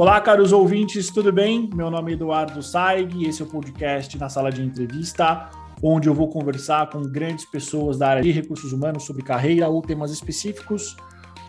Olá, caros ouvintes, tudo bem? Meu nome é Eduardo Saig esse é o podcast na sala de entrevista, onde eu vou conversar com grandes pessoas da área de recursos humanos sobre carreira ou temas específicos.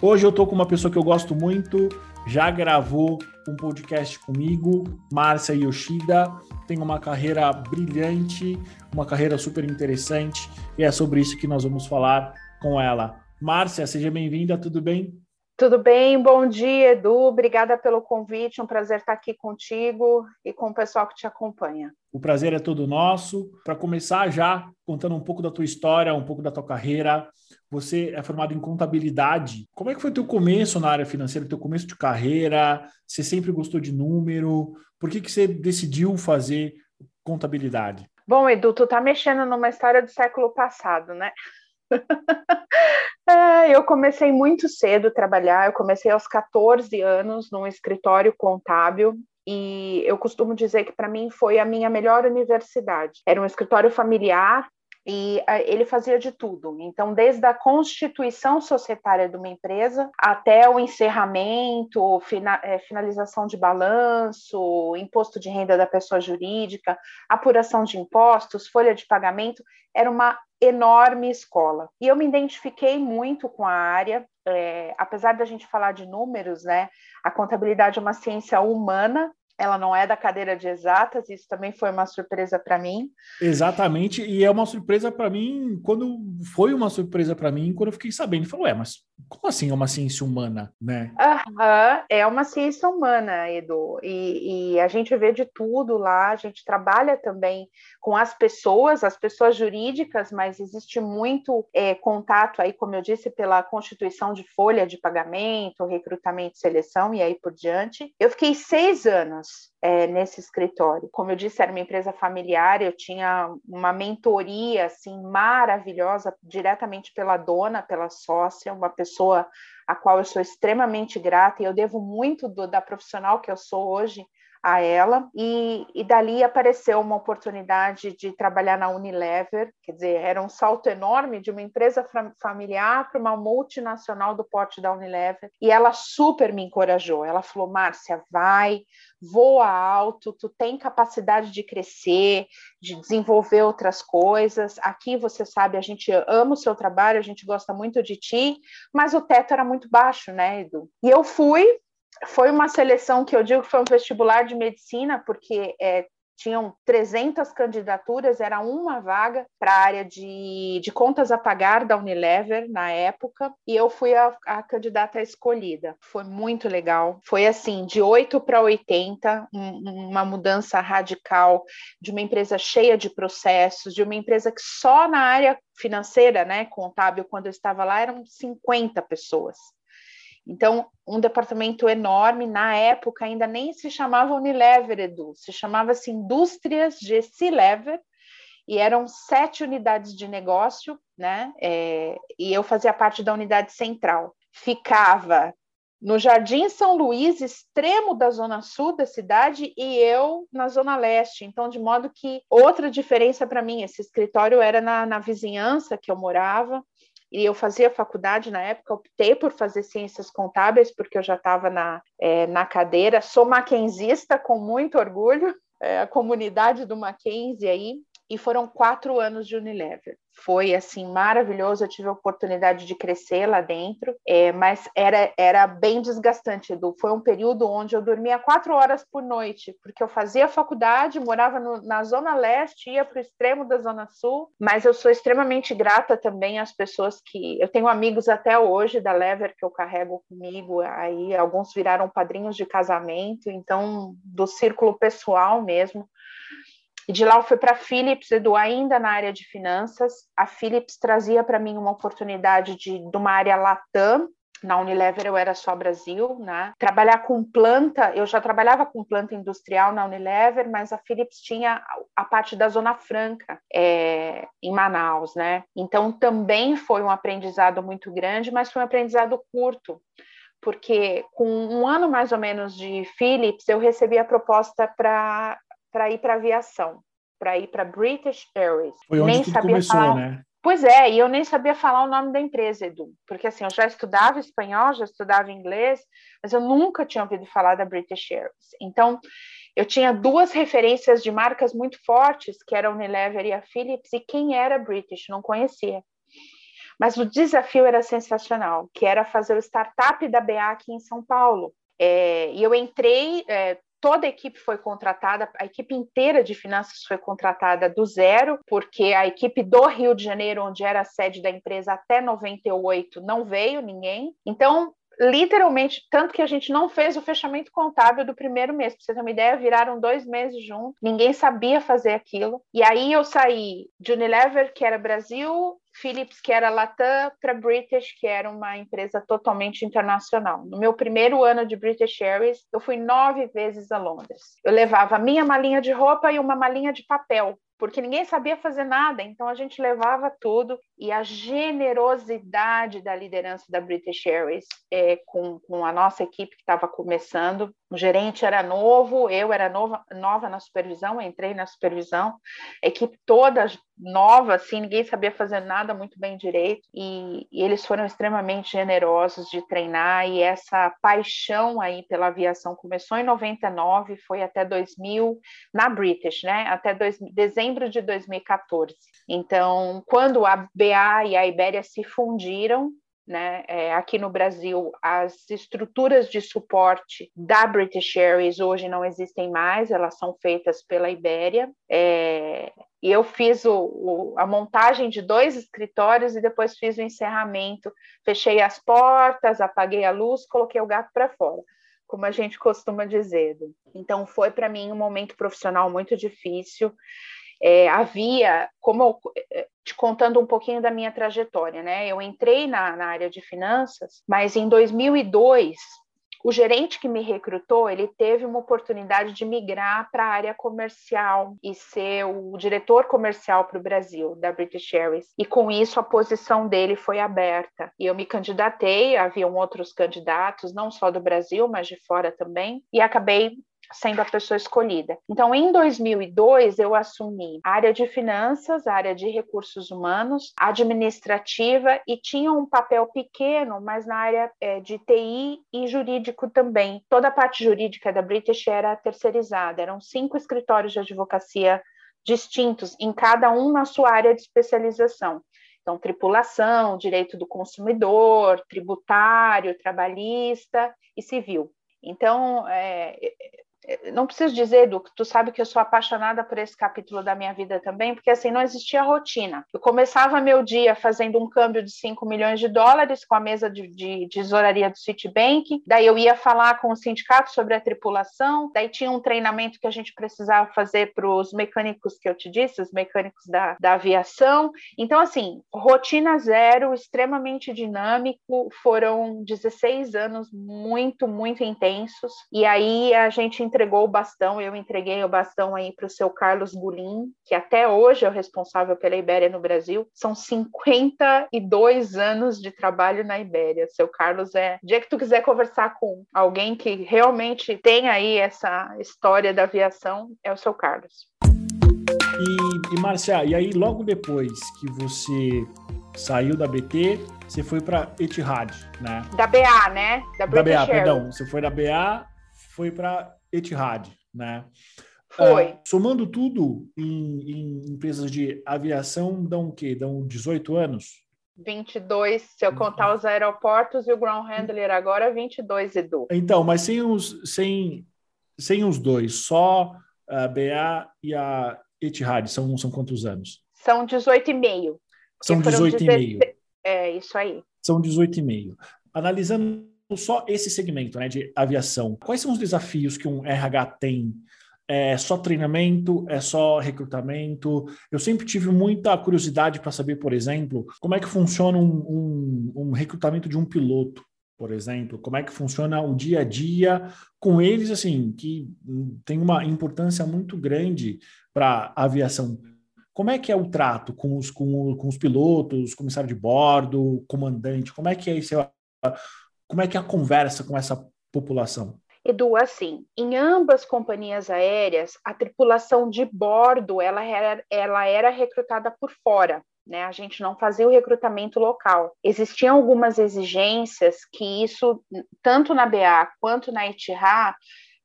Hoje eu estou com uma pessoa que eu gosto muito, já gravou um podcast comigo, Márcia Yoshida, tem uma carreira brilhante, uma carreira super interessante, e é sobre isso que nós vamos falar com ela. Márcia, seja bem-vinda, tudo bem? Tudo bem? Bom dia, Edu. Obrigada pelo convite. Um prazer estar aqui contigo e com o pessoal que te acompanha. O prazer é todo nosso. Para começar já contando um pouco da tua história, um pouco da tua carreira. Você é formado em contabilidade. Como é que foi o teu começo na área financeira, teu começo de carreira? Você sempre gostou de número? Por que, que você decidiu fazer contabilidade? Bom, Edu, tu tá mexendo numa história do século passado, né? é, eu comecei muito cedo a trabalhar, eu comecei aos 14 anos num escritório contábil e eu costumo dizer que para mim foi a minha melhor universidade. Era um escritório familiar e ele fazia de tudo. Então, desde a constituição societária de uma empresa até o encerramento, é, finalização de balanço, imposto de renda da pessoa jurídica, apuração de impostos, folha de pagamento, era uma enorme escola. E eu me identifiquei muito com a área, é, apesar da gente falar de números, né? A contabilidade é uma ciência humana ela não é da cadeira de exatas, isso também foi uma surpresa para mim. Exatamente, e é uma surpresa para mim, quando foi uma surpresa para mim, quando eu fiquei sabendo, falou, é, mas como assim é uma ciência humana, né? Uhum, é uma ciência humana, Edu, e, e, a gente vê de tudo lá, a gente trabalha também com as pessoas, as pessoas jurídicas, mas existe muito é, contato aí, como eu disse, pela constituição de folha de pagamento, recrutamento e seleção, e aí por diante. Eu fiquei seis anos é, nesse escritório. Como eu disse, era uma empresa familiar, eu tinha uma mentoria assim maravilhosa diretamente pela dona, pela sócia, uma pessoa a qual eu sou extremamente grata e eu devo muito do, da profissional que eu sou hoje a ela, e, e dali apareceu uma oportunidade de trabalhar na Unilever, quer dizer, era um salto enorme de uma empresa familiar para uma multinacional do porte da Unilever, e ela super me encorajou, ela falou, Márcia, vai, voa alto, tu tem capacidade de crescer, de desenvolver outras coisas, aqui você sabe, a gente ama o seu trabalho, a gente gosta muito de ti, mas o teto era muito baixo, né, Edu? E eu fui, foi uma seleção que eu digo que foi um vestibular de medicina, porque é, tinham 300 candidaturas, era uma vaga para a área de, de contas a pagar da Unilever na época, e eu fui a, a candidata escolhida. Foi muito legal. Foi assim, de 8 para 80, um, uma mudança radical de uma empresa cheia de processos, de uma empresa que só na área financeira, né, contábil, quando eu estava lá, eram 50 pessoas. Então, um departamento enorme, na época ainda nem se chamava Unilever, Edu, se chamava-se Indústrias GC Lever, e eram sete unidades de negócio, né? É, e eu fazia parte da unidade central. Ficava no Jardim São Luís, extremo da zona sul da cidade, e eu na zona leste. Então, de modo que outra diferença para mim, esse escritório era na, na vizinhança que eu morava, e eu fazia faculdade na época, optei por fazer ciências contábeis, porque eu já estava na, é, na cadeira, sou maquenzista com muito orgulho, é, a comunidade do Mackenzie aí, e foram quatro anos de Unilever. Foi assim maravilhoso, eu tive a oportunidade de crescer lá dentro, é, mas era, era bem desgastante, Edu. Foi um período onde eu dormia quatro horas por noite, porque eu fazia faculdade, morava no, na Zona Leste, ia para o extremo da Zona Sul, mas eu sou extremamente grata também às pessoas que. Eu tenho amigos até hoje da Lever que eu carrego comigo, aí alguns viraram padrinhos de casamento, então, do círculo pessoal mesmo e de lá eu fui para a Philips, Edu, ainda na área de finanças. A Philips trazia para mim uma oportunidade de, de uma área Latam, na Unilever eu era só Brasil, né? Trabalhar com planta, eu já trabalhava com planta industrial na Unilever, mas a Philips tinha a parte da Zona Franca é, em Manaus, né? Então também foi um aprendizado muito grande, mas foi um aprendizado curto, porque com um ano mais ou menos de Philips eu recebi a proposta para para ir para aviação, para ir para British Airways. Foi onde Nem tudo começou, falar... né? Pois é, e eu nem sabia falar o nome da empresa, Edu, porque assim, eu já estudava espanhol, já estudava inglês, mas eu nunca tinha ouvido falar da British Airways. Então, eu tinha duas referências de marcas muito fortes, que era a Unilever e a Philips, e quem era British, não conhecia. Mas o desafio era sensacional, que era fazer o startup da BA aqui em São Paulo. É, e eu entrei, é, toda a equipe foi contratada, a equipe inteira de finanças foi contratada do zero, porque a equipe do Rio de Janeiro, onde era a sede da empresa até 98, não veio ninguém. Então, literalmente, tanto que a gente não fez o fechamento contábil do primeiro mês. Para você ter uma ideia, viraram dois meses juntos, ninguém sabia fazer aquilo. E aí eu saí de Unilever, que era Brasil, Philips, que era Latam, para British, que era uma empresa totalmente internacional. No meu primeiro ano de British Airways, eu fui nove vezes a Londres. Eu levava minha malinha de roupa e uma malinha de papel porque ninguém sabia fazer nada, então a gente levava tudo e a generosidade da liderança da British Airways é, com, com a nossa equipe que estava começando. O gerente era novo, eu era nova, nova na supervisão, entrei na supervisão, a equipe toda nova, assim, ninguém sabia fazer nada muito bem direito, e, e eles foram extremamente generosos de treinar, e essa paixão aí pela aviação começou em 99, foi até 2000, na British, né, até dois, dezembro de 2014. Então, quando a BA e a Ibéria se fundiram, né? É, aqui no Brasil, as estruturas de suporte da British Airways hoje não existem mais, elas são feitas pela Ibéria. É, e eu fiz o, o, a montagem de dois escritórios e depois fiz o encerramento. Fechei as portas, apaguei a luz, coloquei o gato para fora, como a gente costuma dizer. Então, foi para mim um momento profissional muito difícil é, havia, como é, te contando um pouquinho da minha trajetória, né? Eu entrei na, na área de finanças, mas em 2002 o gerente que me recrutou, ele teve uma oportunidade de migrar para a área comercial e ser o diretor comercial para o Brasil, da British Airways. E com isso a posição dele foi aberta. E eu me candidatei, haviam outros candidatos, não só do Brasil, mas de fora também, e acabei sendo a pessoa escolhida. Então, em 2002, eu assumi a área de finanças, a área de recursos humanos, administrativa e tinha um papel pequeno, mas na área é, de TI e jurídico também. Toda a parte jurídica da British era terceirizada, eram cinco escritórios de advocacia distintos, em cada um na sua área de especialização. Então, tripulação, direito do consumidor, tributário, trabalhista e civil. Então, é, não preciso dizer, Edu, tu sabe que eu sou apaixonada por esse capítulo da minha vida também, porque assim, não existia rotina. Eu começava meu dia fazendo um câmbio de 5 milhões de dólares com a mesa de, de, de tesouraria do Citibank, daí eu ia falar com o sindicato sobre a tripulação, daí tinha um treinamento que a gente precisava fazer para os mecânicos que eu te disse, os mecânicos da, da aviação. Então, assim, rotina zero, extremamente dinâmico, foram 16 anos muito, muito intensos, e aí a gente entregou o bastão, eu entreguei o bastão aí para o seu Carlos Bulim, que até hoje é o responsável pela Ibéria no Brasil. São 52 anos de trabalho na Ibéria. Seu Carlos é. O dia que tu quiser conversar com alguém que realmente tem aí essa história da aviação, é o seu Carlos. E, e Marcia, e aí logo depois que você saiu da BT, você foi para Etihad, né? Da BA, né? Da, da BA, perdão. Você foi da BA, foi para Etihad, né? Foi. Uh, somando tudo em, em, empresas de aviação, dão o quê? Dão 18 anos? 22, se eu contar os aeroportos e o ground handler agora, 22, Edu. Então, mas sem os, sem, sem os dois, só a BA e a Etihad, são, são quantos anos? São 18,5. São 18,5. É, isso aí. São 18,5. Analisando só esse segmento né, de aviação, quais são os desafios que um RH tem? É só treinamento? É só recrutamento? Eu sempre tive muita curiosidade para saber, por exemplo, como é que funciona um, um, um recrutamento de um piloto por exemplo, como é que funciona o dia a dia com eles, assim, que tem uma importância muito grande para a aviação. Como é que é o trato com os, com, com os pilotos, comissário de bordo, comandante? Como é que é esse, como é que é a conversa com essa população? Edu, assim, em ambas companhias aéreas, a tripulação de bordo ela era, ela era recrutada por fora. né? A gente não fazia o recrutamento local. Existiam algumas exigências que isso, tanto na BA quanto na Itihá,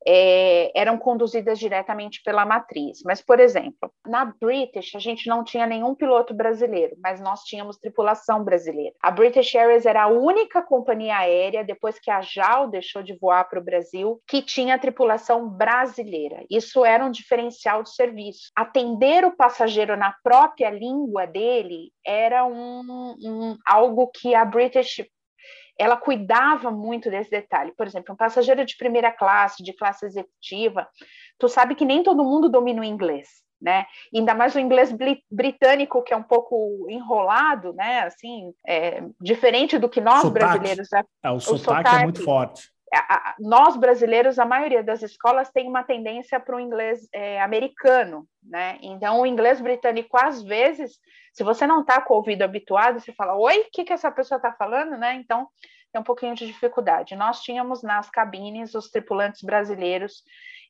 é, eram conduzidas diretamente pela matriz. Mas, por exemplo, na British, a gente não tinha nenhum piloto brasileiro, mas nós tínhamos tripulação brasileira. A British Airways era a única companhia aérea, depois que a JAL deixou de voar para o Brasil, que tinha tripulação brasileira. Isso era um diferencial de serviço. Atender o passageiro na própria língua dele era um, um algo que a British ela cuidava muito desse detalhe. Por exemplo, um passageiro de primeira classe, de classe executiva, tu sabe que nem todo mundo domina o inglês, né? Ainda mais o inglês britânico, que é um pouco enrolado, né? Assim, é, diferente do que nós sotaque. brasileiros. É, o, o sotaque, sotaque é muito forte nós brasileiros, a maioria das escolas tem uma tendência para o inglês é, americano, né? Então, o inglês britânico, às vezes, se você não está com o ouvido habituado, você fala, oi, o que, que essa pessoa está falando, né? Então, tem um pouquinho de dificuldade. Nós tínhamos nas cabines os tripulantes brasileiros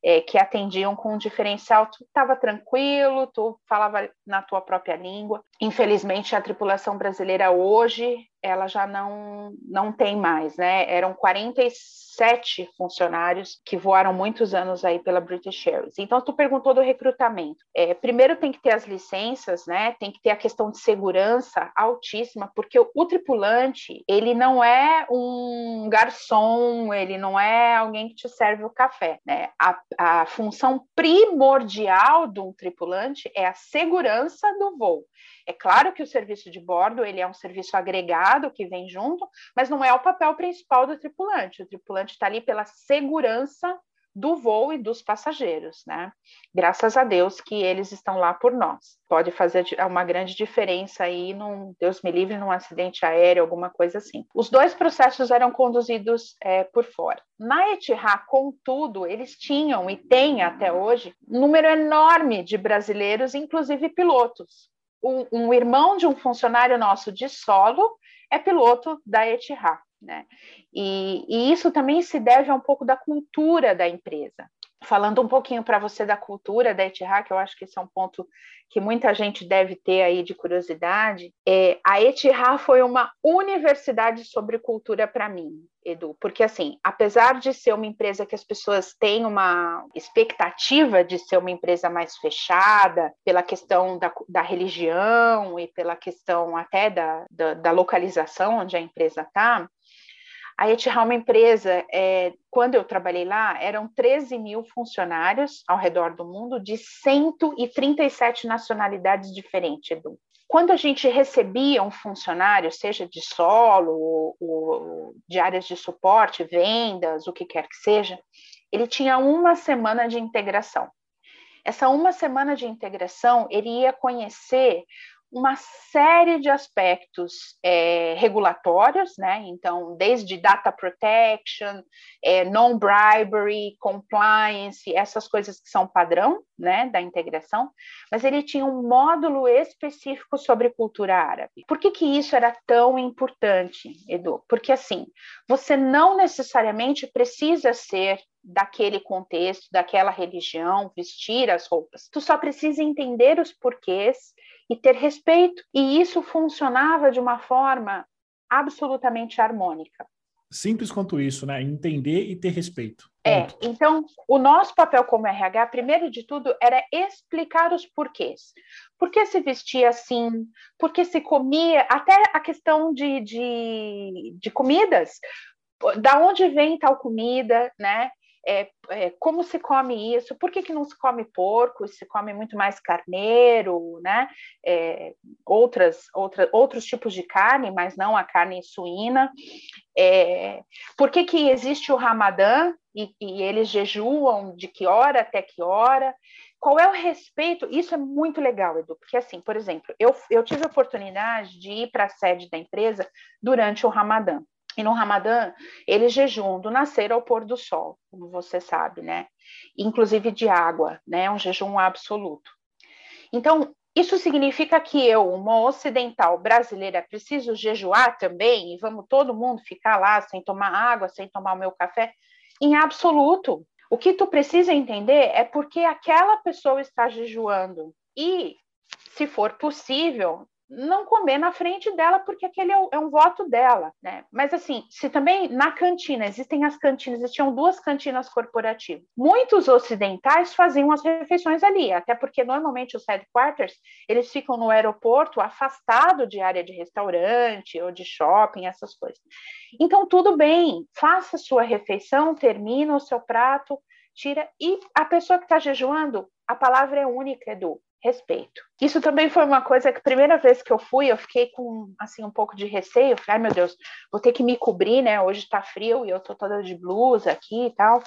é, que atendiam com um diferencial, tu estava tranquilo, tu falava na tua própria língua. Infelizmente, a tripulação brasileira hoje, ela já não, não tem mais, né? Eram 47 funcionários que voaram muitos anos aí pela British Airways. Então, tu perguntou do recrutamento. É, primeiro tem que ter as licenças, né? Tem que ter a questão de segurança altíssima, porque o, o tripulante, ele não é um garçom, ele não é alguém que te serve o café, né? A, a função primordial de um tripulante é a segurança do voo. É claro que o serviço de bordo ele é um serviço agregado que vem junto, mas não é o papel principal do tripulante. O tripulante está ali pela segurança do voo e dos passageiros, né? Graças a Deus que eles estão lá por nós. Pode fazer uma grande diferença aí, num, Deus me livre, num acidente aéreo, alguma coisa assim. Os dois processos eram conduzidos é, por fora. Na Etihad, contudo, eles tinham e têm até hoje um número enorme de brasileiros, inclusive pilotos. Um, um irmão de um funcionário nosso de solo é piloto da Etihad. Né? E, e isso também se deve a um pouco da cultura da empresa. Falando um pouquinho para você da cultura da Etihad, que eu acho que esse é um ponto que muita gente deve ter aí de curiosidade, é, a Etihad foi uma universidade sobre cultura para mim, Edu, porque assim, apesar de ser uma empresa que as pessoas têm uma expectativa de ser uma empresa mais fechada, pela questão da, da religião e pela questão até da, da, da localização onde a empresa está, a Etihad é uma empresa, é, quando eu trabalhei lá, eram 13 mil funcionários ao redor do mundo, de 137 nacionalidades diferentes, Edu. Quando a gente recebia um funcionário, seja de solo, ou, ou de áreas de suporte, vendas, o que quer que seja, ele tinha uma semana de integração. Essa uma semana de integração, ele ia conhecer uma série de aspectos é, regulatórios, né? Então, desde data protection, é, non-bribery, compliance, essas coisas que são padrão, né, da integração, mas ele tinha um módulo específico sobre cultura árabe. Por que, que isso era tão importante, Edu? Porque, assim, você não necessariamente precisa ser daquele contexto, daquela religião, vestir as roupas. Tu só precisa entender os porquês e ter respeito. E isso funcionava de uma forma absolutamente harmônica. Simples quanto isso, né? Entender e ter respeito. É, então, o nosso papel como RH, primeiro de tudo, era explicar os porquês. Por que se vestia assim? Por que se comia? Até a questão de, de, de comidas. Da onde vem tal comida, né? É, é, como se come isso, por que, que não se come porco, se come muito mais carneiro, né? É, outras, outra, outros tipos de carne, mas não a carne suína. É, por que, que existe o Ramadã e, e eles jejuam de que hora até que hora? Qual é o respeito? Isso é muito legal, Edu, porque assim, por exemplo, eu, eu tive a oportunidade de ir para a sede da empresa durante o Ramadã. E no Ramadã, eles jejuam do nascer ao pôr do sol, como você sabe, né? Inclusive de água, né? Um jejum absoluto. Então, isso significa que eu, uma ocidental brasileira, preciso jejuar também e vamos todo mundo ficar lá sem tomar água, sem tomar o meu café? Em absoluto. O que tu precisa entender é porque aquela pessoa está jejuando e, se for possível, não comer na frente dela, porque aquele é, é um voto dela, né? Mas assim, se também na cantina, existem as cantinas, existiam duas cantinas corporativas. Muitos ocidentais faziam as refeições ali, até porque normalmente os headquarters, eles ficam no aeroporto, afastado de área de restaurante ou de shopping, essas coisas. Então, tudo bem, faça sua refeição, termina o seu prato, tira. E a pessoa que está jejuando, a palavra é única, Edu respeito. Isso também foi uma coisa que primeira vez que eu fui, eu fiquei com assim um pouco de receio, falei, ai meu Deus, vou ter que me cobrir, né? Hoje está frio e eu tô toda de blusa aqui e tal.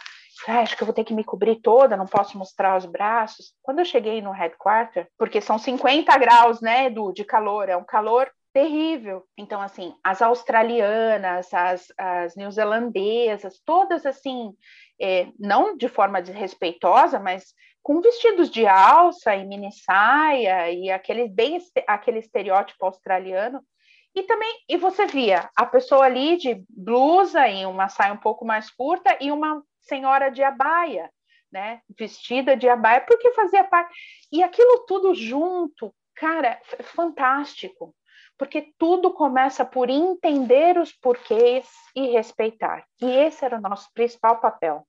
Falei, acho que eu vou ter que me cobrir toda, não posso mostrar os braços. Quando eu cheguei no headquarter, porque são 50 graus, né, Edu, de calor, é um calor terrível. Então, assim, as australianas, as, as neozelandesas, todas assim, é, não de forma desrespeitosa, mas com vestidos de alça e mini saia e aquele bem aquele estereótipo australiano. E também e você via a pessoa ali de blusa e uma saia um pouco mais curta e uma senhora de abaia, né, vestida de abaia porque fazia parte. E aquilo tudo junto, cara, fantástico. Porque tudo começa por entender os porquês e respeitar. E esse era o nosso principal papel.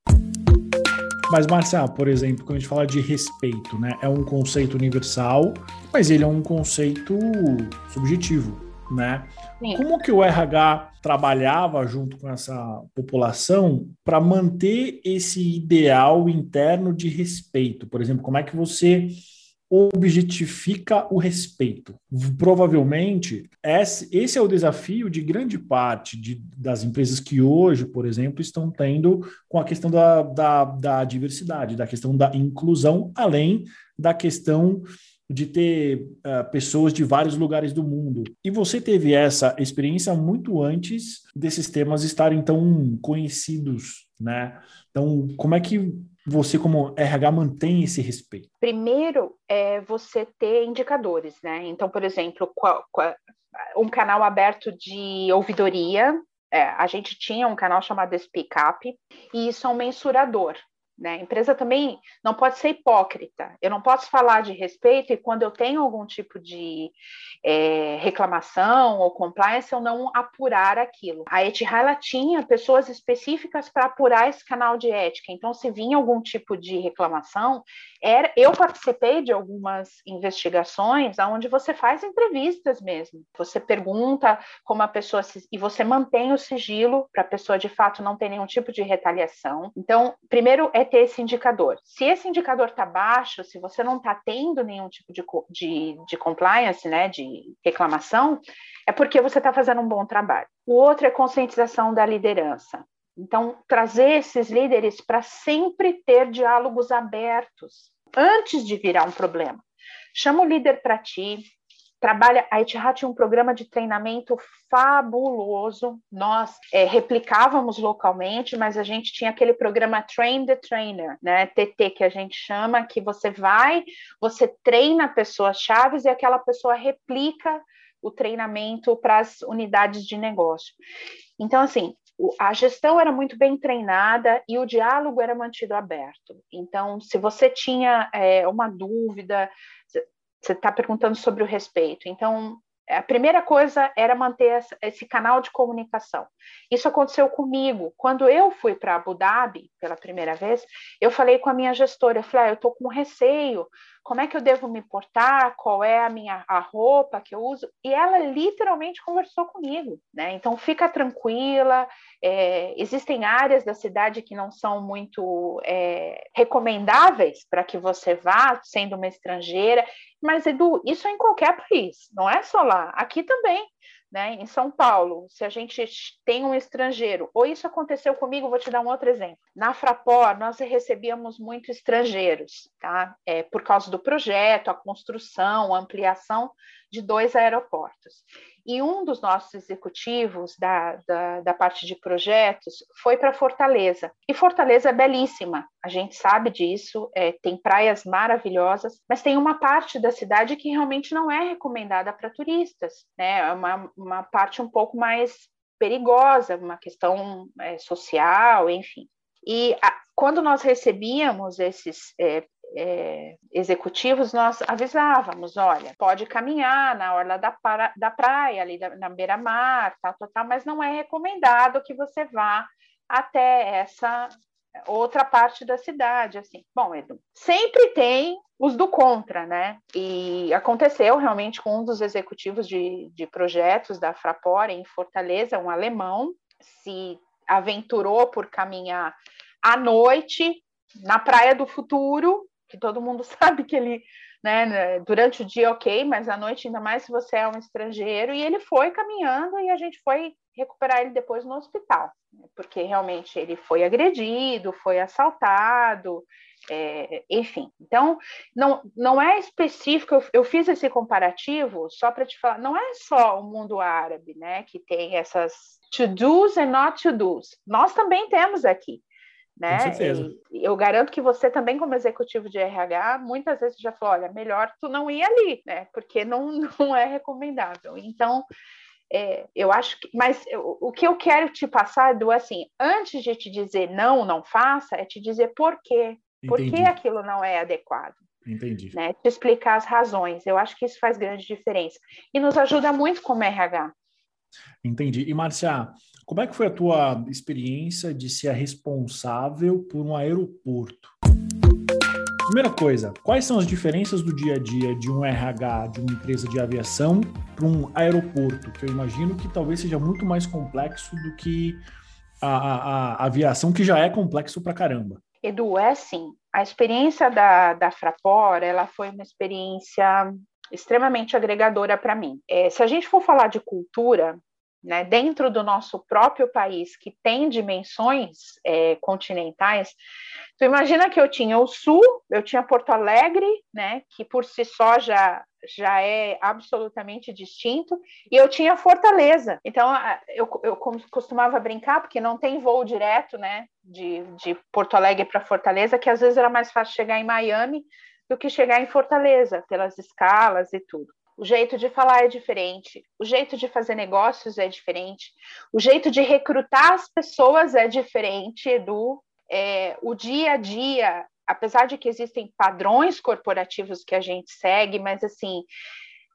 Mas, Marcia, por exemplo, quando a gente fala de respeito, né? É um conceito universal, mas ele é um conceito subjetivo, né? Sim. Como que o RH trabalhava junto com essa população para manter esse ideal interno de respeito? Por exemplo, como é que você objetifica o respeito. Provavelmente, esse é o desafio de grande parte de, das empresas que hoje, por exemplo, estão tendo com a questão da, da, da diversidade, da questão da inclusão, além da questão de ter uh, pessoas de vários lugares do mundo. E você teve essa experiência muito antes desses temas estarem tão conhecidos, né? Então, como é que você, como RH, mantém esse respeito? Primeiro, é você ter indicadores, né? Então, por exemplo, qual, qual, um canal aberto de ouvidoria. É, a gente tinha um canal chamado Speak Up, e isso é um mensurador. Né? A empresa também não pode ser hipócrita. Eu não posso falar de respeito e quando eu tenho algum tipo de é, reclamação ou compliance, eu não apurar aquilo. A Etihad tinha pessoas específicas para apurar esse canal de ética. Então, se vinha algum tipo de reclamação, era, eu participei de algumas investigações onde você faz entrevistas mesmo. Você pergunta como a pessoa se, e você mantém o sigilo para a pessoa de fato não ter nenhum tipo de retaliação. Então, primeiro é ter esse indicador. Se esse indicador está baixo, se você não está tendo nenhum tipo de, de, de compliance, né, de reclamação, é porque você está fazendo um bom trabalho. O outro é conscientização da liderança. Então, trazer esses líderes para sempre ter diálogos abertos antes de virar um problema. Chama o líder para ti, trabalha. A Etihad tinha um programa de treinamento fabuloso. Nós é, replicávamos localmente, mas a gente tinha aquele programa Train the Trainer, né? TT que a gente chama, que você vai, você treina pessoas chaves e aquela pessoa replica o treinamento para as unidades de negócio. Então, assim, a gestão era muito bem treinada e o diálogo era mantido aberto. Então, se você tinha é, uma dúvida, você está perguntando sobre o respeito. Então, a primeira coisa era manter esse canal de comunicação. Isso aconteceu comigo. Quando eu fui para Abu Dhabi pela primeira vez, eu falei com a minha gestora, eu falei, ah, eu estou com receio, como é que eu devo me portar, qual é a minha a roupa que eu uso, e ela literalmente conversou comigo, né? Então fica tranquila, é, existem áreas da cidade que não são muito é, recomendáveis para que você vá, sendo uma estrangeira, mas Edu, isso é em qualquer país, não é só lá, aqui também. Né? Em São Paulo, se a gente tem um estrangeiro, ou isso aconteceu comigo, vou te dar um outro exemplo. Na Fraport, nós recebíamos muito estrangeiros, tá? É, por causa do projeto, a construção, a ampliação de dois aeroportos. E um dos nossos executivos da, da, da parte de projetos foi para Fortaleza. E Fortaleza é belíssima, a gente sabe disso, é, tem praias maravilhosas, mas tem uma parte da cidade que realmente não é recomendada para turistas, né? É uma, uma parte um pouco mais perigosa, uma questão é, social, enfim. E a, quando nós recebíamos esses, é, é, executivos, nós avisávamos, olha, pode caminhar na orla da, para, da praia, ali na beira-mar, tal, tal, tal, mas não é recomendado que você vá até essa outra parte da cidade, assim. Bom, Edu, sempre tem os do contra, né? E aconteceu realmente com um dos executivos de, de projetos da Fraport em Fortaleza, um alemão, se aventurou por caminhar à noite na Praia do Futuro, que todo mundo sabe que ele, né, né, durante o dia ok, mas à noite ainda mais se você é um estrangeiro, e ele foi caminhando e a gente foi recuperar ele depois no hospital, né, porque realmente ele foi agredido, foi assaltado, é, enfim. Então, não, não é específico, eu, eu fiz esse comparativo só para te falar, não é só o mundo árabe, né, que tem essas to-dos and not to-dos. Nós também temos aqui né? Com certeza. E eu garanto que você também, como executivo de RH, muitas vezes já falou, olha, melhor tu não ir ali, né? Porque não, não é recomendável. Então, é, eu acho que, mas eu, o que eu quero te passar, do assim, antes de te dizer não, não faça, é te dizer por quê, Entendi. por que aquilo não é adequado. Entendi. Né? Te explicar as razões. Eu acho que isso faz grande diferença e nos ajuda muito como RH. Entendi. E Marcia, como é que foi a tua experiência de ser responsável por um aeroporto? Primeira coisa, quais são as diferenças do dia a dia de um RH de uma empresa de aviação para um aeroporto? Que eu imagino que talvez seja muito mais complexo do que a, a, a aviação, que já é complexo para caramba. Edu, é assim, a experiência da, da Fraport, ela foi uma experiência extremamente agregadora para mim. É, se a gente for falar de cultura, né, dentro do nosso próprio país, que tem dimensões é, continentais, tu imagina que eu tinha o Sul, eu tinha Porto Alegre, né, que por si só já, já é absolutamente distinto, e eu tinha Fortaleza. Então, eu, eu costumava brincar, porque não tem voo direto, né, de, de Porto Alegre para Fortaleza, que às vezes era mais fácil chegar em Miami do que chegar em Fortaleza, pelas escalas e tudo. O jeito de falar é diferente, o jeito de fazer negócios é diferente, o jeito de recrutar as pessoas é diferente, Edu. É, o dia a dia, apesar de que existem padrões corporativos que a gente segue, mas assim,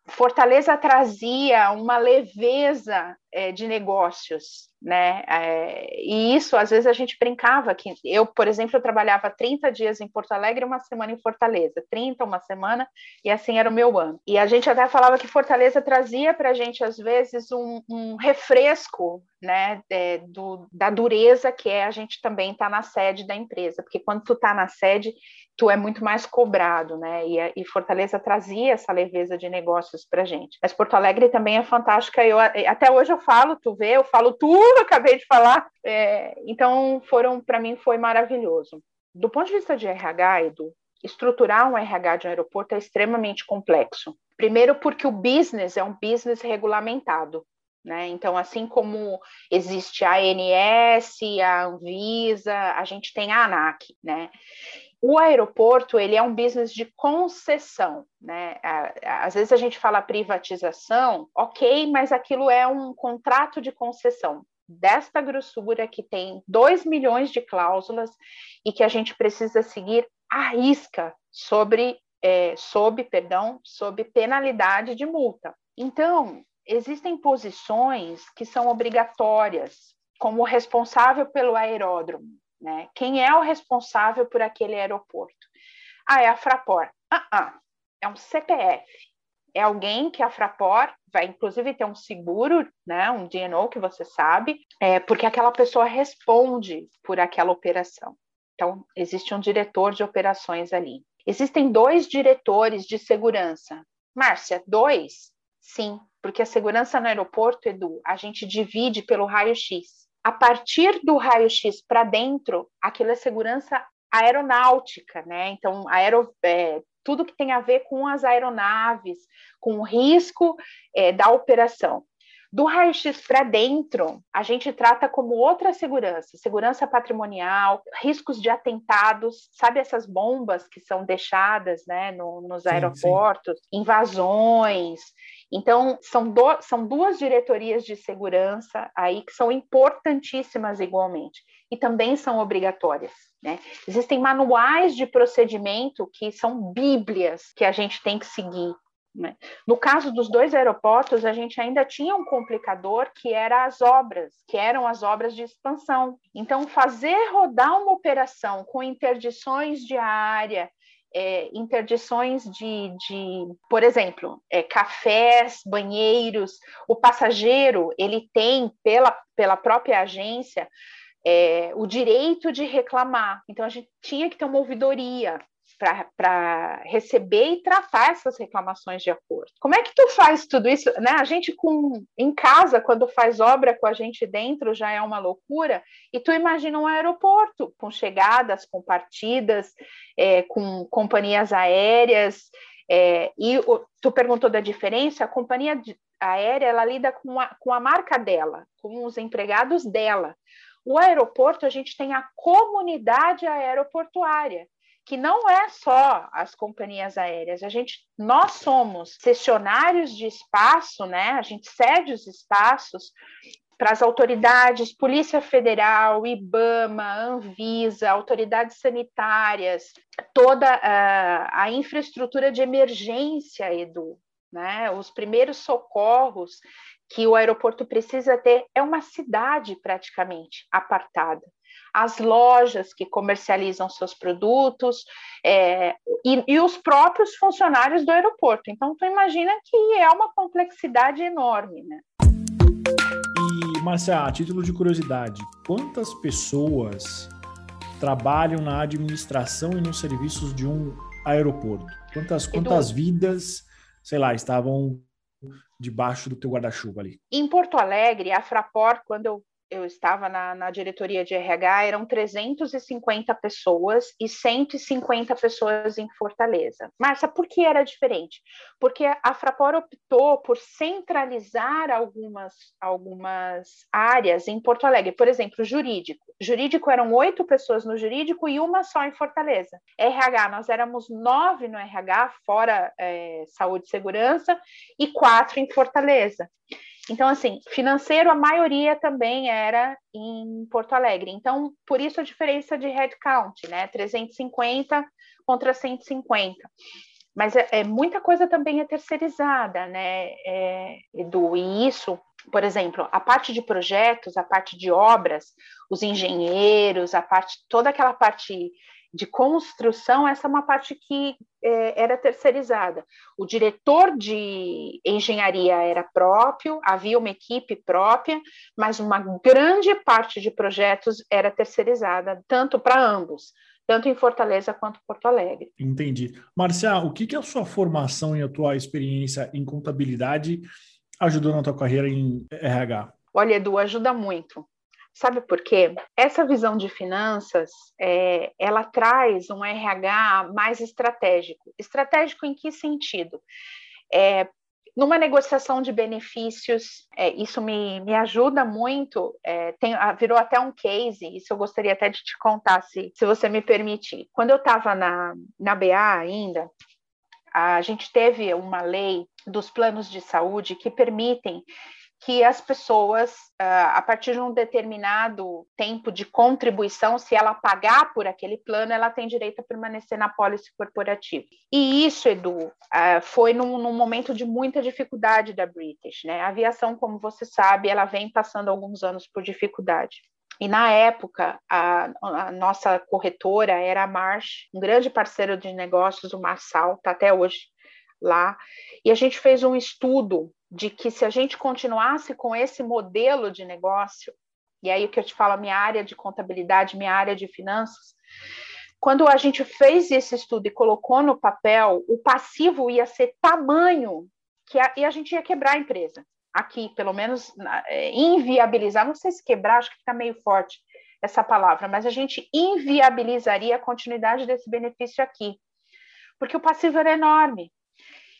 Fortaleza trazia uma leveza é, de negócios, né? É, e isso, às vezes, a gente brincava que eu, por exemplo, eu trabalhava 30 dias em Porto Alegre uma semana em Fortaleza, 30 uma semana, e assim era o meu ano. E a gente até falava que Fortaleza trazia para a gente, às vezes, um, um refresco, né, é, do, da dureza que é a gente também estar tá na sede da empresa, porque quando tu está na sede, tu é muito mais cobrado, né? E, e Fortaleza trazia essa leveza de negócios para gente. Mas Porto Alegre também é fantástica. Eu até hoje eu falo, tu vê, eu falo tudo, acabei de falar. É, então foram, para mim, foi maravilhoso. Do ponto de vista de RH, Edu, estruturar um RH de um aeroporto é extremamente complexo. Primeiro, porque o business é um business regulamentado. Né? Então, assim como existe a ANS, a Anvisa, a gente tem a ANAC, né? O aeroporto ele é um business de concessão, né? Às vezes a gente fala privatização, ok, mas aquilo é um contrato de concessão desta grossura que tem 2 milhões de cláusulas e que a gente precisa seguir à risca sobre, é, sob, perdão, sob penalidade de multa. Então, existem posições que são obrigatórias, como responsável pelo aeródromo, né? Quem é o responsável por aquele aeroporto? Ah, é a Fraport. Ah, ah, é um CPF. É alguém que a Fraport vai, inclusive, ter um seguro, né, um DNO que você sabe, é, porque aquela pessoa responde por aquela operação. Então, existe um diretor de operações ali. Existem dois diretores de segurança. Márcia, dois? Sim, porque a segurança no aeroporto, Edu, a gente divide pelo raio-x a partir do raio-x para dentro, aquilo é segurança aeronáutica, né? Então, aero, é, tudo que tem a ver com as aeronaves, com o risco é, da operação. Do raio-x para dentro, a gente trata como outra segurança, segurança patrimonial, riscos de atentados, sabe essas bombas que são deixadas né, no, nos sim, aeroportos, sim. invasões. Então, são, do, são duas diretorias de segurança aí que são importantíssimas igualmente e também são obrigatórias. Né? Existem manuais de procedimento que são bíblias que a gente tem que seguir. Né? No caso dos dois aeroportos, a gente ainda tinha um complicador que era as obras, que eram as obras de expansão. Então, fazer rodar uma operação com interdições de área, é, interdições de, de, por exemplo, é, cafés, banheiros. O passageiro ele tem pela, pela própria agência é, o direito de reclamar. Então a gente tinha que ter uma ouvidoria para receber e tratar essas reclamações de acordo. Como é que tu faz tudo isso? Né? A gente com em casa, quando faz obra com a gente dentro, já é uma loucura. E tu imagina um aeroporto com chegadas, com partidas, é, com companhias aéreas. É, e o, tu perguntou da diferença, a companhia aérea ela lida com a, com a marca dela, com os empregados dela. O aeroporto, a gente tem a comunidade aeroportuária, que não é só as companhias aéreas, a gente, nós somos cessionários de espaço, né? A gente cede os espaços para as autoridades, Polícia Federal, IBAMA, Anvisa, autoridades sanitárias, toda a, a infraestrutura de emergência, Edu, né? Os primeiros socorros que o aeroporto precisa ter é uma cidade praticamente apartada as lojas que comercializam seus produtos é, e, e, os próprios funcionários do aeroporto. Então, tu imagina que é uma complexidade enorme, né? E, Marcia, a título de curiosidade, quantas pessoas trabalham na administração e nos serviços de um aeroporto? Quantas, quantas vidas, sei lá, estavam debaixo do teu guarda-chuva ali? Em Porto Alegre, a Fraport, quando eu eu estava na, na, diretoria de RH, eram 350 pessoas e 150 pessoas em Fortaleza. Márcia, por que era diferente? Porque a Fraport optou por centralizar algumas, algumas áreas em Porto Alegre. Por exemplo, jurídico. Jurídico eram oito pessoas no jurídico e uma só em Fortaleza. RH, nós éramos nove no RH, fora é, saúde e segurança, e quatro em Fortaleza. Então, assim, financeiro, a maioria também era em Porto Alegre. Então, por isso a diferença de headcount, né? 350 contra 150. Mas é, é muita coisa também é terceirizada, né, é, Edu? E isso, por exemplo, a parte de projetos, a parte de obras, os engenheiros, a parte, toda aquela parte de construção, essa é uma parte que é, era terceirizada. O diretor de engenharia era próprio, havia uma equipe própria, mas uma grande parte de projetos era terceirizada, tanto para ambos, tanto em Fortaleza quanto Porto Alegre. Entendi. Marcia, o que, que a sua formação e a tua experiência em contabilidade ajudou na tua carreira em RH? Olha, Edu, ajuda muito. Sabe por quê? Essa visão de finanças, é, ela traz um RH mais estratégico. Estratégico em que sentido? É, numa negociação de benefícios, é, isso me, me ajuda muito, é, tem, ah, virou até um case, isso eu gostaria até de te contar, se, se você me permitir. Quando eu estava na, na BA ainda, a gente teve uma lei dos planos de saúde que permitem que as pessoas, ah, a partir de um determinado tempo de contribuição, se ela pagar por aquele plano, ela tem direito a permanecer na pólice corporativa. E isso, Edu, ah, foi num, num momento de muita dificuldade da British. Né? A aviação, como você sabe, ela vem passando alguns anos por dificuldade. E na época, a, a, nossa corretora era a Marsh, um grande parceiro de negócios, o Marçal, está até hoje lá. E a gente fez um estudo de que se a gente continuasse com esse modelo de negócio, e aí o que eu te falo, minha área de contabilidade, minha área de finanças, quando a gente fez esse estudo e colocou no papel, o passivo ia ser tamanho que a, e a gente ia quebrar a empresa. Aqui, pelo menos, é, inviabilizar, não sei se quebrar, acho que fica meio forte essa palavra, mas a gente inviabilizaria a continuidade desse benefício aqui, porque o passivo era enorme.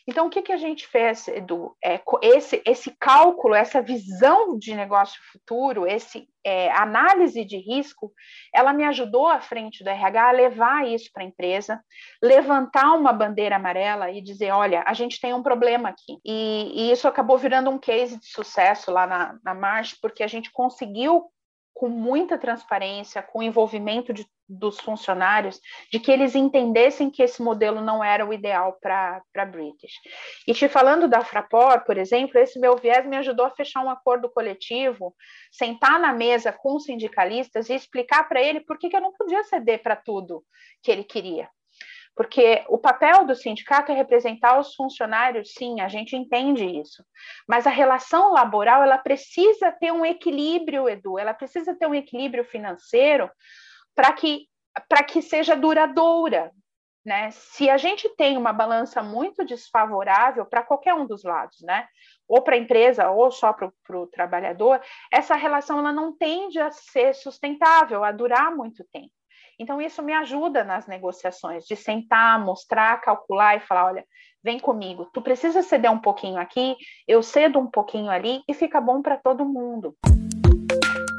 Então, o que, que a gente fez, Edu? É, esse, esse cálculo, essa visão de negócio futuro, esse é, análise de risco, ela me ajudou à frente do RH a levar isso para a empresa, levantar uma bandeira amarela e dizer, olha, a gente tem um problema aqui. E, e isso acabou virando um case de sucesso lá na, na March, porque a gente conseguiu com muita transparência, com envolvimento de, dos funcionários, de que eles entendessem que esse modelo não era o ideal para a British. E te falando da Fraport, por exemplo, esse meu viés me ajudou a fechar um acordo coletivo, sentar na mesa com os sindicalistas e explicar para ele por que, que eu não podia ceder para tudo que ele queria. Porque o papel do sindicato é representar os funcionários, sim, a gente entende isso. Mas a relação laboral, ela precisa ter um equilíbrio, Edu, ela precisa ter um equilíbrio financeiro para que, que seja duradoura. Né? Se a gente tem uma balança muito desfavorável para qualquer um dos lados, né? ou para a empresa ou só para o trabalhador, essa relação ela não tende a ser sustentável, a durar muito tempo. Então, isso me ajuda nas negociações, de sentar, mostrar, calcular e falar: olha, vem comigo, tu precisa ceder um pouquinho aqui, eu cedo um pouquinho ali e fica bom para todo mundo.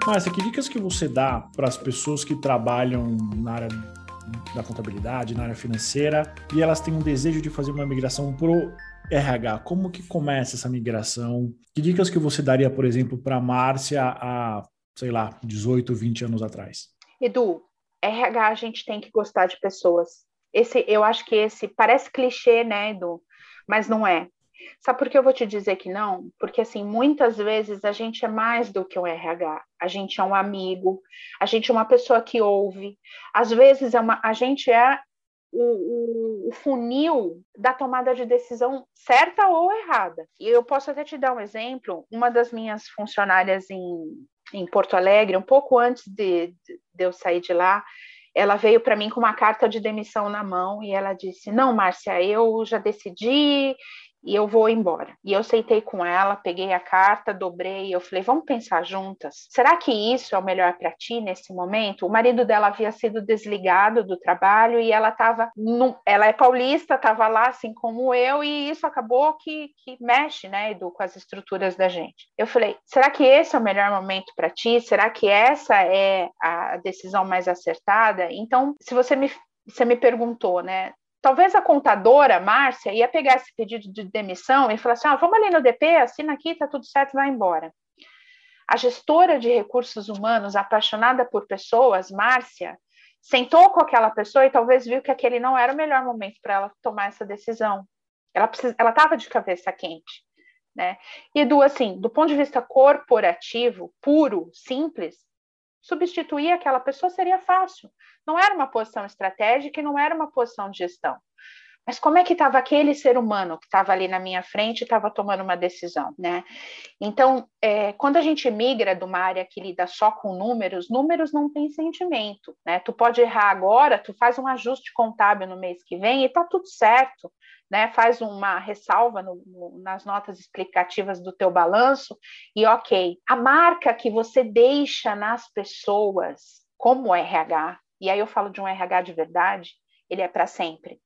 Márcia, que dicas que você dá para as pessoas que trabalham na área da contabilidade, na área financeira, e elas têm um desejo de fazer uma migração pro RH? Como que começa essa migração? Que dicas que você daria, por exemplo, para a Márcia há, sei lá, 18, 20 anos atrás? Edu, RH a gente tem que gostar de pessoas. Esse, eu acho que esse parece clichê, né, Edu? Mas não é. Sabe por que eu vou te dizer que não? Porque, assim, muitas vezes a gente é mais do que um RH. A gente é um amigo, a gente é uma pessoa que ouve. Às vezes, é uma, a gente é o, o, o, funil da tomada de decisão certa ou errada. E eu posso até te dar um exemplo. Uma das minhas funcionárias em, em Porto Alegre, um pouco antes de, de eu sair de lá, ela veio para mim com uma carta de demissão na mão e ela disse: Não, Márcia, eu já decidi, e eu vou embora. E eu sentei com ela, peguei a carta, dobrei, eu falei, vamos pensar juntas. Será que isso é o melhor para ti nesse momento? O marido dela havia sido desligado do trabalho e ela estava, ela é paulista, estava lá assim como eu e isso acabou que, que mexe, né, Edu, com as estruturas da gente. Eu falei, será que esse é o melhor momento para ti? Será que essa é a decisão mais acertada? Então, se você me você me perguntou, né? Talvez a contadora, Márcia, ia pegar esse pedido de demissão e falar assim: ah, vamos ali no DP, assina aqui, tá tudo certo, vai embora. A gestora de recursos humanos, apaixonada por pessoas, Márcia, sentou com aquela pessoa e talvez viu que aquele não era o melhor momento para ela tomar essa decisão. Ela estava de cabeça quente. Né? E do assim, do ponto de vista corporativo, puro, simples, substituir aquela pessoa seria fácil. Não era uma posição estratégica e não era uma posição de gestão. Mas como é que estava aquele ser humano que estava ali na minha frente e estava tomando uma decisão, né? Então, é, quando a gente migra de uma área que lida só com números, números não têm sentimento, né? Tu pode errar agora, tu faz um ajuste contábil no mês que vem e tá tudo certo né, faz uma ressalva no, no, nas notas explicativas do teu balanço e ok, a marca que você deixa nas pessoas como RH, e aí eu falo de um RH de verdade, ele é para sempre.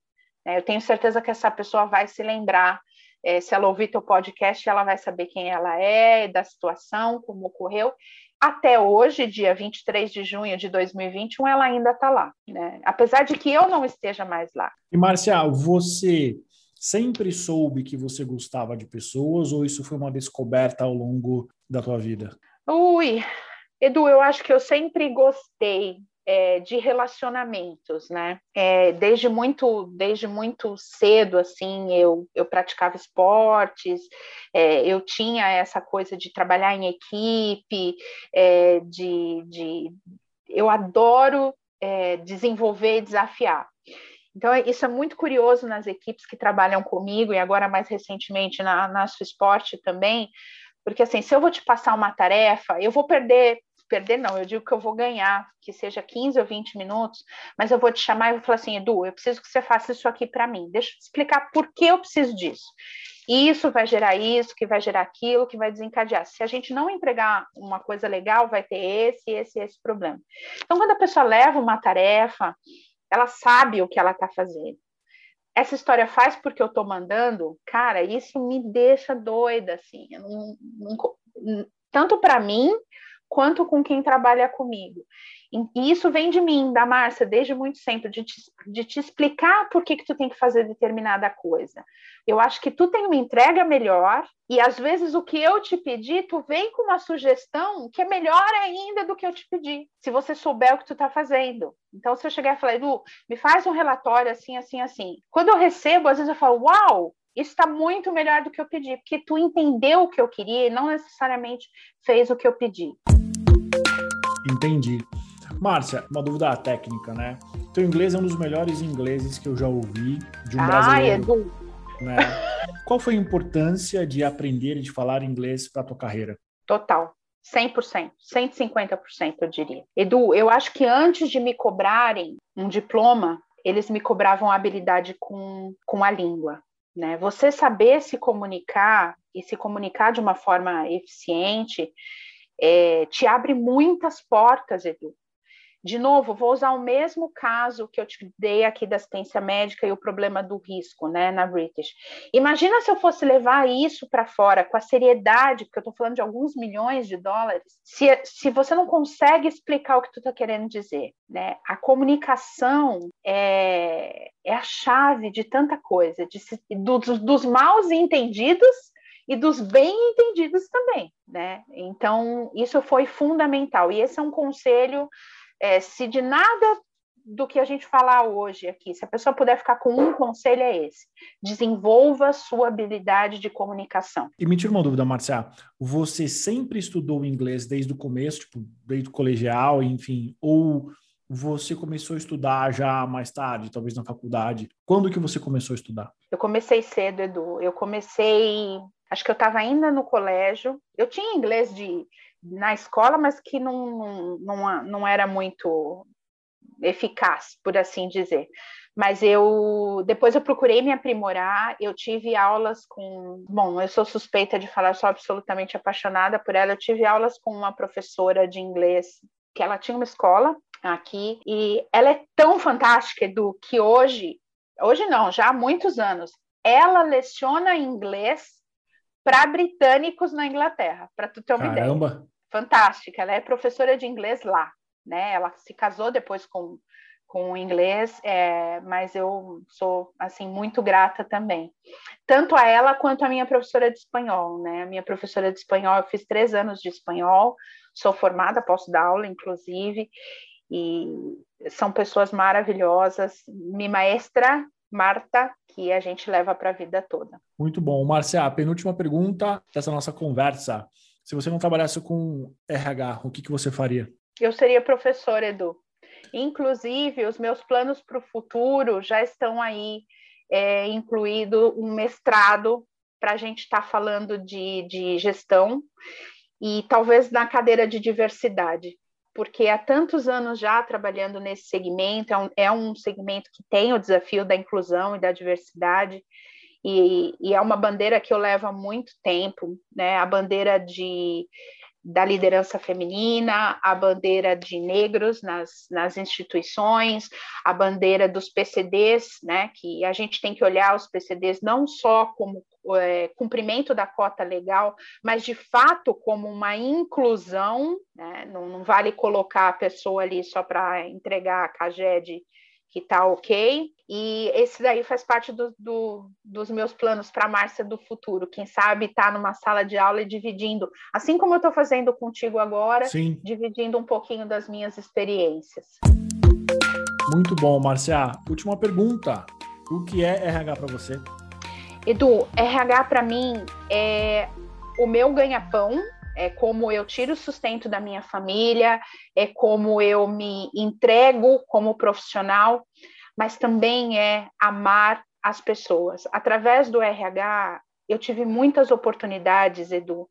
Né? Eu tenho certeza que essa pessoa vai se lembrar, é, se ela ouvir teu podcast, ela vai saber quem ela é, da situação, como ocorreu, até hoje, dia 23 de junho de 2021, ela ainda está lá, né? Apesar de que eu não esteja mais lá. E, Marcia, você sempre soube que você gostava de pessoas ou isso foi uma descoberta ao longo da tua vida? Ui, Edu, eu acho que eu sempre gostei é, de relacionamentos, né? É, desde muito, desde muito cedo, assim, eu, eu praticava esportes, é, eu tinha essa coisa de trabalhar em equipe, é, de, de, eu adoro é, desenvolver e desafiar. Então, isso é muito curioso nas equipes que trabalham comigo e agora mais recentemente na, na esporte também, porque assim, se eu vou te passar uma tarefa, eu vou perder, perder não, eu digo que eu vou ganhar, que seja 15 ou 20 minutos, mas eu vou te chamar e vou falar assim, Edu, eu preciso que você faça isso aqui para mim, deixa eu te explicar por que eu preciso disso. Isso vai gerar isso, que vai gerar aquilo, que vai desencadear. Se a gente não entregar uma coisa legal, vai ter esse, esse, esse problema. Então, quando a pessoa leva uma tarefa ela sabe o que ela está fazendo. essa história faz porque eu estou mandando, cara, isso me deixa doida, assim. Não, não, tanto para mim quanto com quem trabalha comigo. E isso vem de mim, da Márcia, desde muito sempre, de te, de te explicar por que, que tu tem que fazer determinada coisa. Eu acho que tu tem uma entrega melhor, e às vezes o que eu te pedi, tu vem com uma sugestão que é melhor ainda do que eu te pedi, se você souber o que tu está fazendo. Então, se eu chegar e falar, Edu, me faz um relatório assim, assim, assim. Quando eu recebo, às vezes eu falo, uau, isso está muito melhor do que eu pedi, porque tu entendeu o que eu queria e não necessariamente fez o que eu pedi. Entendi. Márcia, uma dúvida técnica, né? Teu inglês é um dos melhores ingleses que eu já ouvi de um brasileiro. Ah, Edu. Né? Qual foi a importância de aprender e de falar inglês para tua carreira? Total. 100%, 150%, eu diria. Edu, eu acho que antes de me cobrarem um diploma, eles me cobravam habilidade com, com a língua. Né? Você saber se comunicar e se comunicar de uma forma eficiente é, te abre muitas portas, Edu. De novo, vou usar o mesmo caso que eu te dei aqui da assistência médica e o problema do risco, né, na British. Imagina se eu fosse levar isso para fora com a seriedade, porque eu estou falando de alguns milhões de dólares, se, se você não consegue explicar o que tu está querendo dizer, né? A comunicação é, é a chave de tanta coisa, de, dos, dos mal entendidos e dos bem entendidos também, né? Então, isso foi fundamental. E esse é um conselho é, se de nada do que a gente falar hoje aqui, se a pessoa puder ficar com um conselho é esse: desenvolva sua habilidade de comunicação. E me tira uma dúvida, Marcia, você sempre estudou inglês desde o começo, tipo, desde o colegial, enfim, ou você começou a estudar já mais tarde, talvez na faculdade? Quando que você começou a estudar? Eu comecei cedo, Edu. Eu comecei, acho que eu estava ainda no colégio. Eu tinha inglês de na escola, mas que não, não, não era muito eficaz, por assim dizer. Mas eu depois eu procurei me aprimorar, eu tive aulas com, bom, eu sou suspeita de falar, sou absolutamente apaixonada por ela. Eu tive aulas com uma professora de inglês que ela tinha uma escola aqui e ela é tão fantástica do que hoje, hoje não, já há muitos anos, ela leciona inglês para britânicos na Inglaterra, para tu ter uma Caramba. ideia. Fantástica, ela é professora de inglês lá, né? Ela se casou depois com com o inglês, é, mas eu sou assim muito grata também, tanto a ela quanto a minha professora de espanhol, né? A minha professora de espanhol, eu fiz três anos de espanhol, sou formada, posso dar aula, inclusive, e são pessoas maravilhosas. Minha maestra Marta, que a gente leva para a vida toda. Muito bom. Marcia, a penúltima pergunta dessa nossa conversa. Se você não trabalhasse com RH, o que, que você faria? Eu seria professora, Edu. Inclusive, os meus planos para o futuro já estão aí, é, incluído um mestrado para a gente estar tá falando de, de gestão e talvez na cadeira de diversidade porque há tantos anos já trabalhando nesse segmento, é um, é um segmento que tem o desafio da inclusão e da diversidade, e, e, é uma bandeira que eu levo há muito tempo, né? A bandeira de, da liderança feminina, a bandeira de negros nas, nas instituições, a bandeira dos PCDs, né? Que a gente tem que olhar os PCDs não só como é, cumprimento da cota legal, mas de fato como uma inclusão, né? não, não, vale colocar a pessoa ali só para entregar a CAGED que está ok. E esse daí faz parte do, do, dos meus planos para a Márcia do futuro. Quem sabe estar tá numa sala de aula e dividindo, assim como eu estou fazendo contigo agora, Sim. dividindo um pouquinho das minhas experiências. Muito bom, Márcia. Última pergunta. O que é RH para você? Edu, RH para mim é o meu ganha-pão, é como eu tiro o sustento da minha família, é como eu me entrego como profissional, mas também é amar as pessoas. Através do RH, eu tive muitas oportunidades, Edu,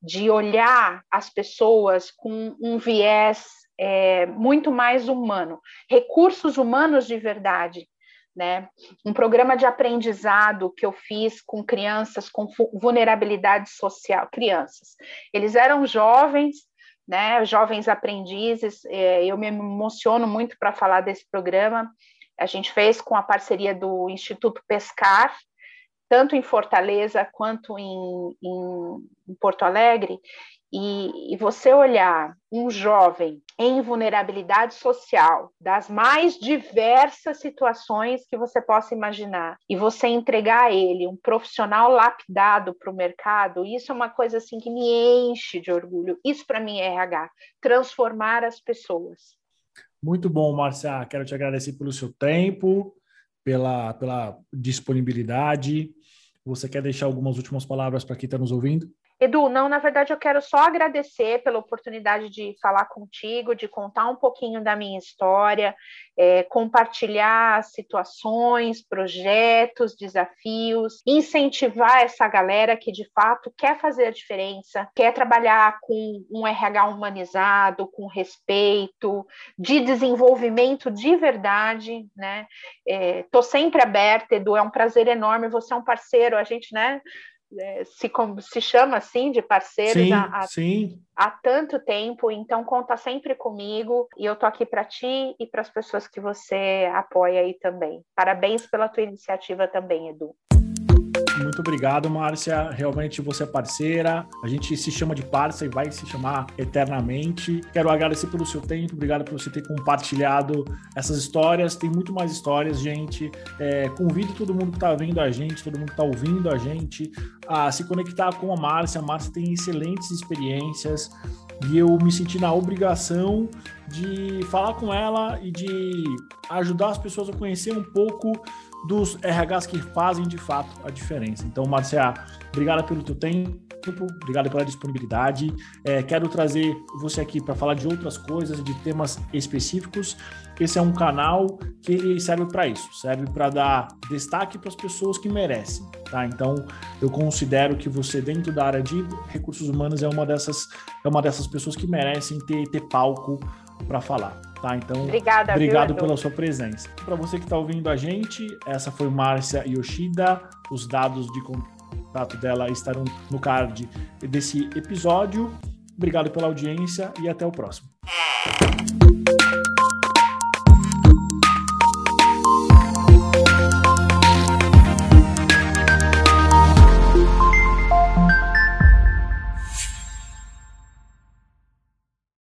de olhar as pessoas com um viés é, muito mais humano, recursos humanos de verdade, né? Um programa de aprendizado que eu fiz com crianças com vulnerabilidade social, crianças. Eles eram jovens, né? Jovens aprendizes. É, eu me emociono muito para falar desse programa. A gente fez com a parceria do Instituto Pescar, tanto em Fortaleza quanto em, em, em Porto Alegre, e, e, você olhar um jovem em vulnerabilidade social, das mais diversas situações que você possa imaginar, e você entregar a ele um profissional lapidado para o mercado, isso é uma coisa assim que me enche de orgulho. Isso para mim é RH, transformar as pessoas. Muito bom, Marcia. Quero te agradecer pelo seu tempo, pela, pela disponibilidade. Você quer deixar algumas últimas palavras para quem está nos ouvindo? Edu, não, na verdade eu quero só agradecer pela oportunidade de falar contigo, de contar um pouquinho da minha história, é, compartilhar situações, projetos, desafios, incentivar essa galera que de fato quer fazer a diferença, quer trabalhar com um RH humanizado, com respeito, de desenvolvimento de verdade, né? Estou é, sempre aberta, Edu, é um prazer enorme, você é um parceiro, a gente, né? É, se, se chama assim de parceiros sim, há, sim. há, tanto tempo, então conta sempre comigo e eu tô aqui para ti e para as pessoas que você apoia aí também. Parabéns pela tua iniciativa também, Edu. Muito obrigado, Márcia. Realmente você é parceira. A gente se chama de parça e vai se chamar eternamente. Quero agradecer pelo seu tempo, obrigado por você ter compartilhado essas histórias. Tem muito mais histórias, gente. É, convido todo mundo que está vendo a gente, todo mundo que está ouvindo a gente, a se conectar com a Márcia. A Márcia tem excelentes experiências e eu me senti na obrigação de falar com ela e de ajudar as pessoas a conhecer um pouco dos RHs que fazem de fato a diferença. Então, Marcia, obrigado pelo teu tempo, obrigado pela disponibilidade. É, quero trazer você aqui para falar de outras coisas, de temas específicos. Esse é um canal que serve para isso, serve para dar destaque para as pessoas que merecem, tá? Então, eu considero que você dentro da área de recursos humanos é uma dessas é uma dessas pessoas que merecem ter, ter palco para falar. Tá, então, Obrigada, obrigado pela sua presença. Para você que está ouvindo a gente, essa foi Márcia Yoshida. Os dados de contato dela estarão no card desse episódio. Obrigado pela audiência e até o próximo.